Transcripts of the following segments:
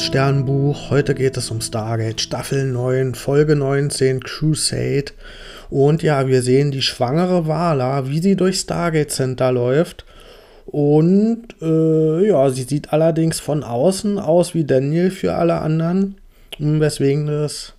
liebes Sternbuch. Heute geht es um Stargate Staffel 9, Folge 19, Crusade. Und ja, wir sehen die schwangere Vala, wie sie durch Stargate Center läuft. Und äh, ja, sie sieht allerdings von außen aus wie Daniel für alle anderen, weswegen das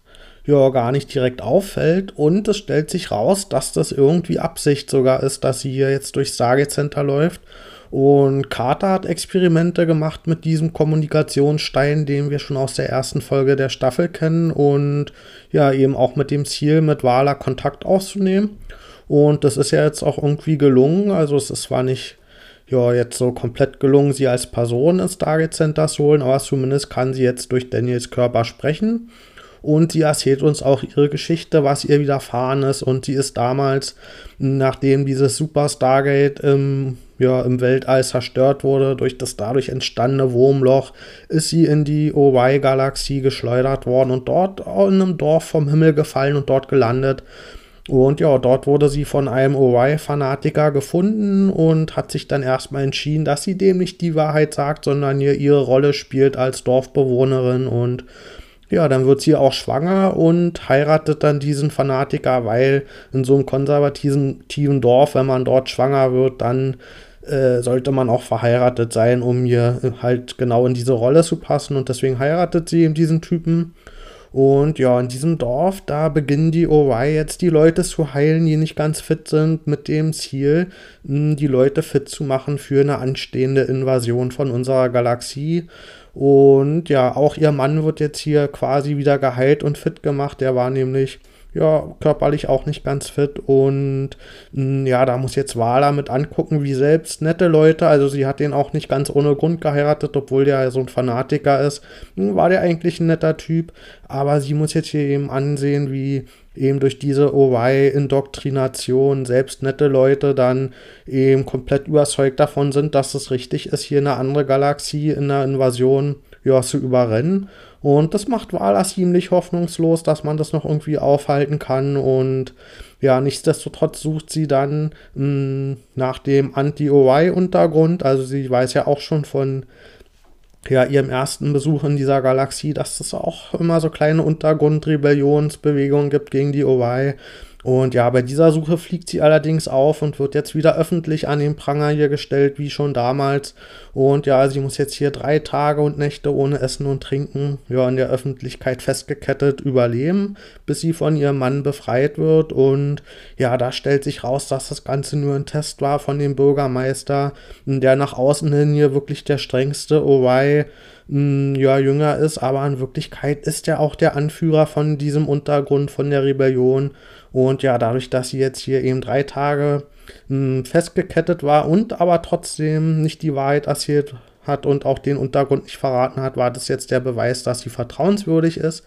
ja gar nicht direkt auffällt. Und es stellt sich raus, dass das irgendwie Absicht sogar ist, dass sie hier jetzt durch Stargate Center läuft und Carter hat Experimente gemacht mit diesem Kommunikationsstein, den wir schon aus der ersten Folge der Staffel kennen und ja, eben auch mit dem Ziel, mit Wala Kontakt aufzunehmen. Und das ist ja jetzt auch irgendwie gelungen. Also es ist zwar nicht ja, jetzt so komplett gelungen, sie als Person ins Target Center zu holen, aber zumindest kann sie jetzt durch Daniels Körper sprechen. Und sie erzählt uns auch ihre Geschichte, was ihr widerfahren ist. Und sie ist damals, nachdem dieses Super Stargate im ja, im Weltall zerstört wurde durch das dadurch entstandene Wurmloch, ist sie in die OY-Galaxie geschleudert worden und dort in einem Dorf vom Himmel gefallen und dort gelandet. Und ja, dort wurde sie von einem OY-Fanatiker gefunden und hat sich dann erstmal entschieden, dass sie dem nicht die Wahrheit sagt, sondern hier ihre Rolle spielt als Dorfbewohnerin und ja, dann wird sie auch schwanger und heiratet dann diesen Fanatiker, weil in so einem konservativen Dorf, wenn man dort schwanger wird, dann äh, sollte man auch verheiratet sein, um hier halt genau in diese Rolle zu passen. Und deswegen heiratet sie eben diesen Typen. Und ja, in diesem Dorf, da beginnen die OY jetzt die Leute zu heilen, die nicht ganz fit sind, mit dem Ziel, die Leute fit zu machen für eine anstehende Invasion von unserer Galaxie. Und ja, auch ihr Mann wird jetzt hier quasi wieder geheilt und fit gemacht. Der war nämlich ja, körperlich auch nicht ganz fit und mh, hm, ja, da muss jetzt Wala mit angucken, wie selbst nette Leute, also sie hat den auch nicht ganz ohne Grund geheiratet, obwohl der so ein Fanatiker ist, hm, war der eigentlich ein netter Typ, aber sie muss jetzt hier eben ansehen, wie eben durch diese OY-Indoktrination selbst nette Leute dann eben komplett überzeugt davon sind, dass es richtig ist, hier eine andere Galaxie in einer Invasion ja, zu überrennen. Und das macht Wala ziemlich hoffnungslos, dass man das noch irgendwie aufhalten kann. Und ja, nichtsdestotrotz sucht sie dann mh, hm, nach dem Anti-OY-Untergrund. Also sie weiß ja auch schon von ja, ihrem ersten Besuch in dieser Galaxie, dass es auch immer so kleine Untergrundrebellionsbewegungen gibt gegen die OY. Und ja, bei dieser Suche fliegt sie allerdings auf und wird jetzt wieder öffentlich an den Pranger hier gestellt, wie schon damals. Und ja, sie muss jetzt hier drei Tage und Nächte ohne Essen und Trinken, ja, in der Öffentlichkeit festgekettet überleben, bis sie von ihrem Mann befreit wird. Und ja, da stellt sich raus, dass das Ganze nur ein Test war von dem Bürgermeister, der nach außen hin hier wirklich der strengste OY ja, jünger ist, aber in Wirklichkeit ist er auch der Anführer von diesem Untergrund, von der Rebellion. Und ja, dadurch, dass sie jetzt hier eben drei Tage mh, festgekettet war und aber trotzdem nicht die Wahrheit erzählt hat und auch den Untergrund nicht verraten hat, war das jetzt der Beweis, dass sie vertrauenswürdig ist.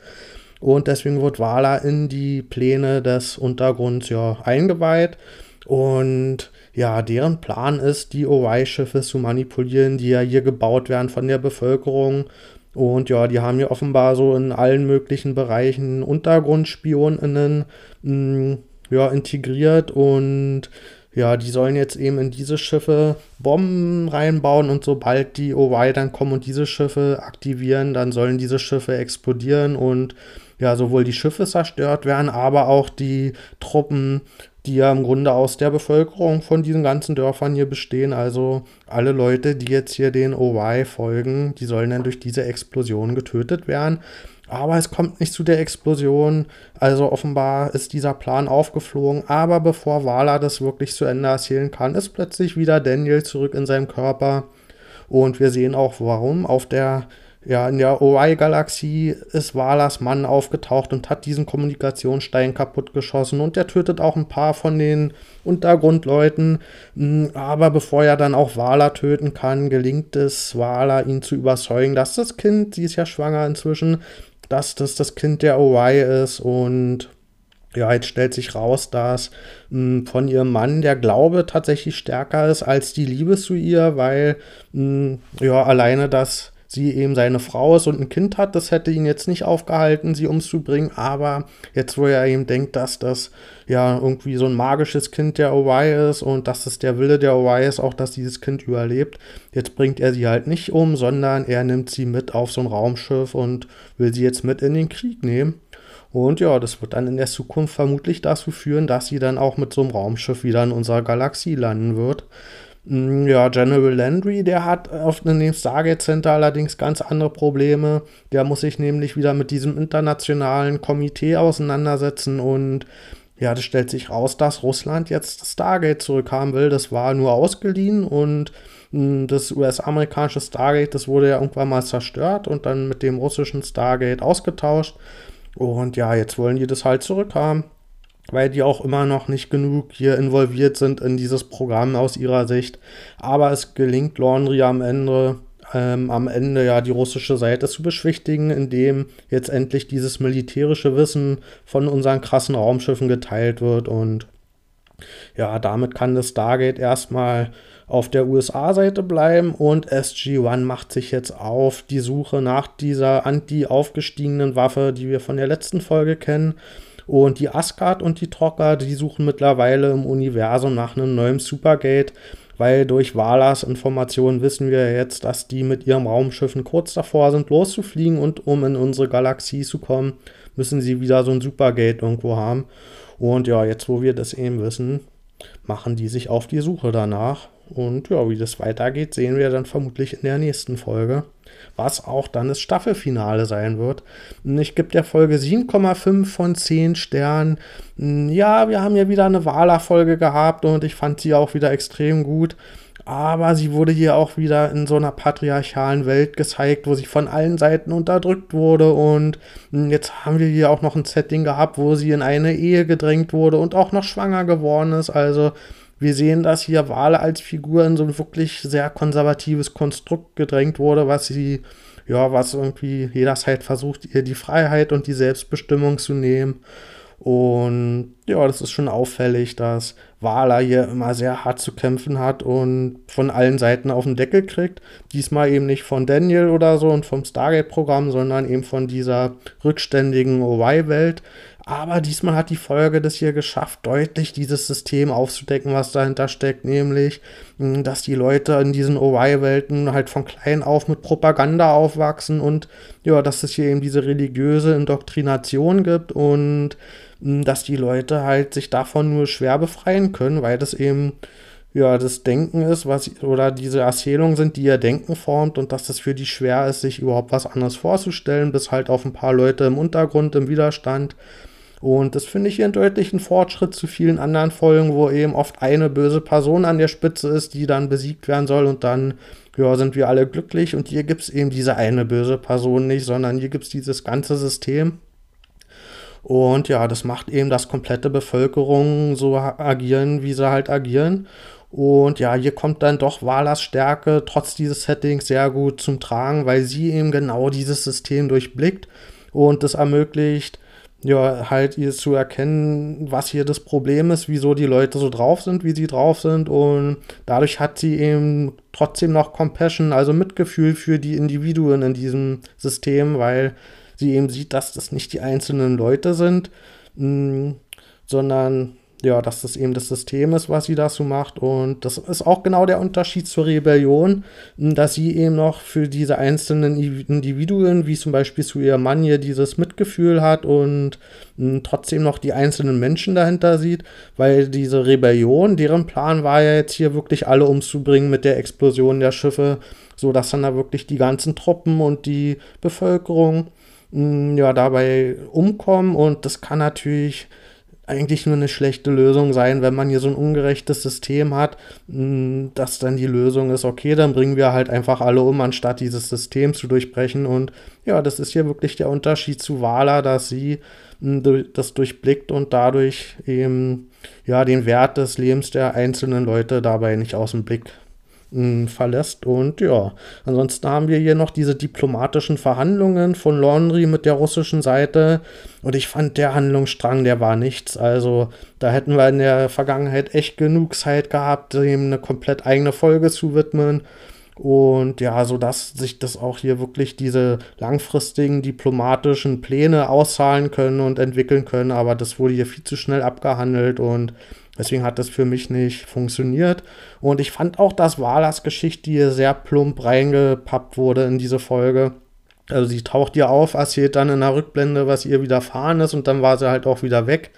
Und deswegen wird Wala in die Pläne des Untergrunds ja eingeweiht. Und ja, deren Plan ist, die OY-Schiffe zu manipulieren, die ja hier gebaut werden von der Bevölkerung. Und ja, die haben hier offenbar so in allen möglichen Bereichen UntergrundspionInnen mh, mm, ja, integriert. Und ja, die sollen jetzt eben in diese Schiffe Bomben reinbauen. Und sobald die OY dann kommen und diese Schiffe aktivieren, dann sollen diese Schiffe explodieren. Und ja, sowohl die Schiffe zerstört werden, aber auch die Truppen die ja im Grunde aus der Bevölkerung von diesen ganzen Dörfern hier bestehen. Also alle Leute, die jetzt hier den OY folgen, die sollen dann durch diese Explosion getötet werden. Aber es kommt nicht zu der Explosion. Also offenbar ist dieser Plan aufgeflogen. Aber bevor Wala das wirklich zu Ende erzählen kann, ist plötzlich wieder Daniel zurück in seinem Körper. Und wir sehen auch warum. Auf der ja, in der OI-Galaxie ist Walas Mann aufgetaucht und hat diesen Kommunikationsstein kaputtgeschossen und der tötet auch ein paar von den Untergrundleuten. Hm, aber bevor er dann auch Wala töten kann, gelingt es Wala, ihn zu überzeugen, dass das Kind, sie ist ja schwanger inzwischen, dass das das Kind der OI ist und ja, jetzt stellt sich raus, dass mh, hm, von ihrem Mann der Glaube tatsächlich stärker ist als die Liebe zu ihr, weil mh, hm, ja, alleine das sie eben seine Frau ist und ein Kind hat. Das hätte ihn jetzt nicht aufgehalten, sie umzubringen. Aber jetzt, wo er eben denkt, dass das ja irgendwie so ein magisches Kind der OY ist und dass es der Wille der OY ist, auch dass dieses Kind überlebt, jetzt bringt er sie halt nicht um, sondern er nimmt sie mit auf so ein Raumschiff und will sie jetzt mit in den Krieg nehmen. Und ja, das wird dann in der Zukunft vermutlich dazu führen, dass sie dann auch mit so einem Raumschiff wieder in unserer Galaxie landen wird. Mm, ja, General Landry, der hat auf dem Stargate Center allerdings ganz andere Probleme. Der muss sich nämlich wieder mit diesem internationalen Komitee auseinandersetzen und ja, das stellt sich raus, dass Russland jetzt Stargate zurückhaben will. Das war nur ausgeliehen und mm, das US-amerikanische Stargate, das wurde ja irgendwann mal zerstört und dann mit dem russischen Stargate ausgetauscht. Und ja, jetzt wollen die das halt zurückhaben, weil die auch immer noch nicht genug hier involviert sind in dieses Programm aus ihrer Sicht. Aber es gelingt Laundry am Ende, ähm, am Ende ja die russische Seite zu beschwichtigen, indem jetzt endlich dieses militärische Wissen von unseren krassen Raumschiffen geteilt wird und ja, damit kann das Stargate erstmal auf der USA-Seite bleiben und SG-1 macht sich jetzt auf die Suche nach dieser anti-aufgestiegenen Waffe, die wir von der letzten Folge kennen. Und die Asgard und die Trocker, die suchen mittlerweile im Universum nach einem neuen Supergate, weil durch Walas Informationen wissen wir jetzt, dass die mit ihren Raumschiffen kurz davor sind, loszufliegen und um in unsere Galaxie zu kommen, müssen sie wieder so ein Supergate irgendwo haben. Und ja, jetzt wo wir das eben wissen, machen die sich auf die Suche danach. Und ja, wie das weitergeht, sehen wir dann vermutlich in der nächsten Folge. Was auch dann das Staffelfinale sein wird. Ich gebe der Folge 7,5 von 10 Sternen. Ja, wir haben ja wieder eine Wahler-Folge gehabt und ich fand sie auch wieder extrem gut. Aber sie wurde hier auch wieder in so einer patriarchalen Welt gezeigt, wo sie von allen Seiten unterdrückt wurde. Und jetzt haben wir hier auch noch ein Setting gehabt, wo sie in eine Ehe gedrängt wurde und auch noch schwanger geworden ist. Also wir sehen, dass hier Wale als Figur in so ein wirklich sehr konservatives Konstrukt gedrängt wurde, was sie, ja, was irgendwie jederzeit versucht, ihr die Freiheit und die Selbstbestimmung zu nehmen. Und ja, das ist schon auffällig, dass Wala hier immer sehr hart zu kämpfen hat und von allen Seiten auf den Deckel kriegt. Diesmal eben nicht von Daniel oder so und vom Stargate-Programm, sondern eben von dieser rückständigen OY-Welt. Aber diesmal hat die Folge das hier geschafft, deutlich dieses System aufzudecken, was dahinter steckt, nämlich, hm, dass die Leute in diesen OY-Welten halt von klein auf mit Propaganda aufwachsen und ja, dass es hier eben diese religiöse Indoktrination gibt und hm, dass die Leute halt sich davon nur schwer befreien können, weil das eben ja, das Denken ist, was oder diese Erzählungen sind, die ihr Denken formt und dass es für die schwer ist, sich überhaupt was anderes vorzustellen, bis halt auf ein paar Leute im Untergrund im Widerstand und das finde ich hier einen deutlichen Fortschritt zu vielen anderen Folgen, wo eben oft eine böse Person an der Spitze ist, die dann besiegt werden soll und dann ja, sind wir alle glücklich. Und hier gibt es eben diese eine böse Person nicht, sondern hier gibt es dieses ganze System. Und ja, das macht eben, dass komplette Bevölkerung so agieren, wie sie halt agieren. Und ja, hier kommt dann doch Walas Stärke trotz dieses Settings sehr gut zum Tragen, weil sie eben genau dieses System durchblickt und das ermöglicht, ja, halt ihr zu erkennen, was hier das Problem ist, wieso die Leute so drauf sind, wie sie drauf sind. Und dadurch hat sie eben trotzdem noch Compassion, also Mitgefühl für die Individuen in diesem System, weil sie eben sieht, dass das nicht die einzelnen Leute sind, mh, mm, sondern ja, dass das eben das System ist, was sie dazu macht. Und das ist auch genau der Unterschied zur Rebellion, dass sie eben noch für diese einzelnen Individuen, wie zum Beispiel zu ihrem Mann hier, dieses Mitgefühl hat und trotzdem noch die einzelnen Menschen dahinter sieht, weil diese Rebellion, deren Plan war ja jetzt hier wirklich alle umzubringen mit der Explosion der Schiffe, so dass dann da wirklich die ganzen Truppen und die Bevölkerung ja dabei umkommen und das kann natürlich eigentlich nur eine schlechte Lösung sein, wenn man hier so ein ungerechtes System hat, hm, dass dann die Lösung ist, okay, dann bringen wir halt einfach alle um, anstatt dieses System zu durchbrechen. Und ja, das ist hier wirklich der Unterschied zu Wala, dass sie hm, das durchblickt und dadurch eben ja den Wert des Lebens der einzelnen Leute dabei nicht aus dem Blick verlässt. Und ja, ansonsten haben wir hier noch diese diplomatischen Verhandlungen von Laundry mit der russischen Seite. Und ich fand, der Handlungsstrang, der war nichts. Also da hätten wir in der Vergangenheit echt genug Zeit gehabt, ihm eine komplett eigene Folge zu widmen. Und ja, so dass sich das auch hier wirklich diese langfristigen diplomatischen Pläne auszahlen können und entwickeln können. Aber das wurde hier viel zu schnell abgehandelt und deswegen hat das für mich nicht funktioniert. Und ich fand auch, dass Walas Geschichte hier sehr plump reingepappt wurde in diese Folge. Also sie taucht hier auf, erzählt dann in der Rückblende, was ihr widerfahren ist und dann war sie halt auch wieder weg.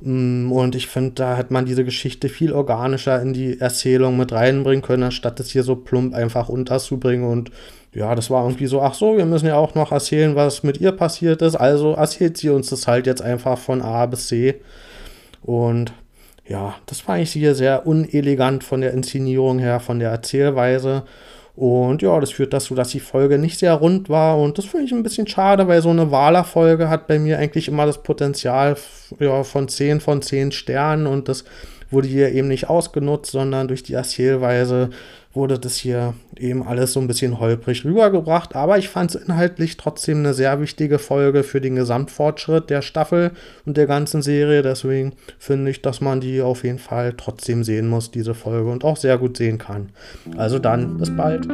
Mm, und ich finde, da hätte man diese Geschichte viel organischer in die Erzählung mit reinbringen können, anstatt es hier so plump einfach unterzubringen. Und ja, das war irgendwie so, ach so, wir müssen ja auch noch erzählen, was mit ihr passiert ist. Also erzählt sie uns das halt jetzt einfach von A bis C. Und ja, das fand ich hier sehr unelegant von der Inszenierung her, von der Erzählweise. Und ja, das führt dazu, dass die Folge nicht sehr rund war. Und das finde ich ein bisschen schade, weil so eine Wahler-Folge hat bei mir eigentlich immer das Potenzial ja, von 10 von 10 Sternen. Und das wurde hier eben nicht ausgenutzt, sondern durch die Erzählweise wurde das hier eben alles so ein bisschen holprig rübergebracht. Aber ich fand es inhaltlich trotzdem eine sehr wichtige Folge für den Gesamtfortschritt der Staffel und der ganzen Serie. Deswegen finde ich, dass man die auf jeden Fall trotzdem sehen muss, diese Folge, und auch sehr gut sehen kann. Also dann, bis bald.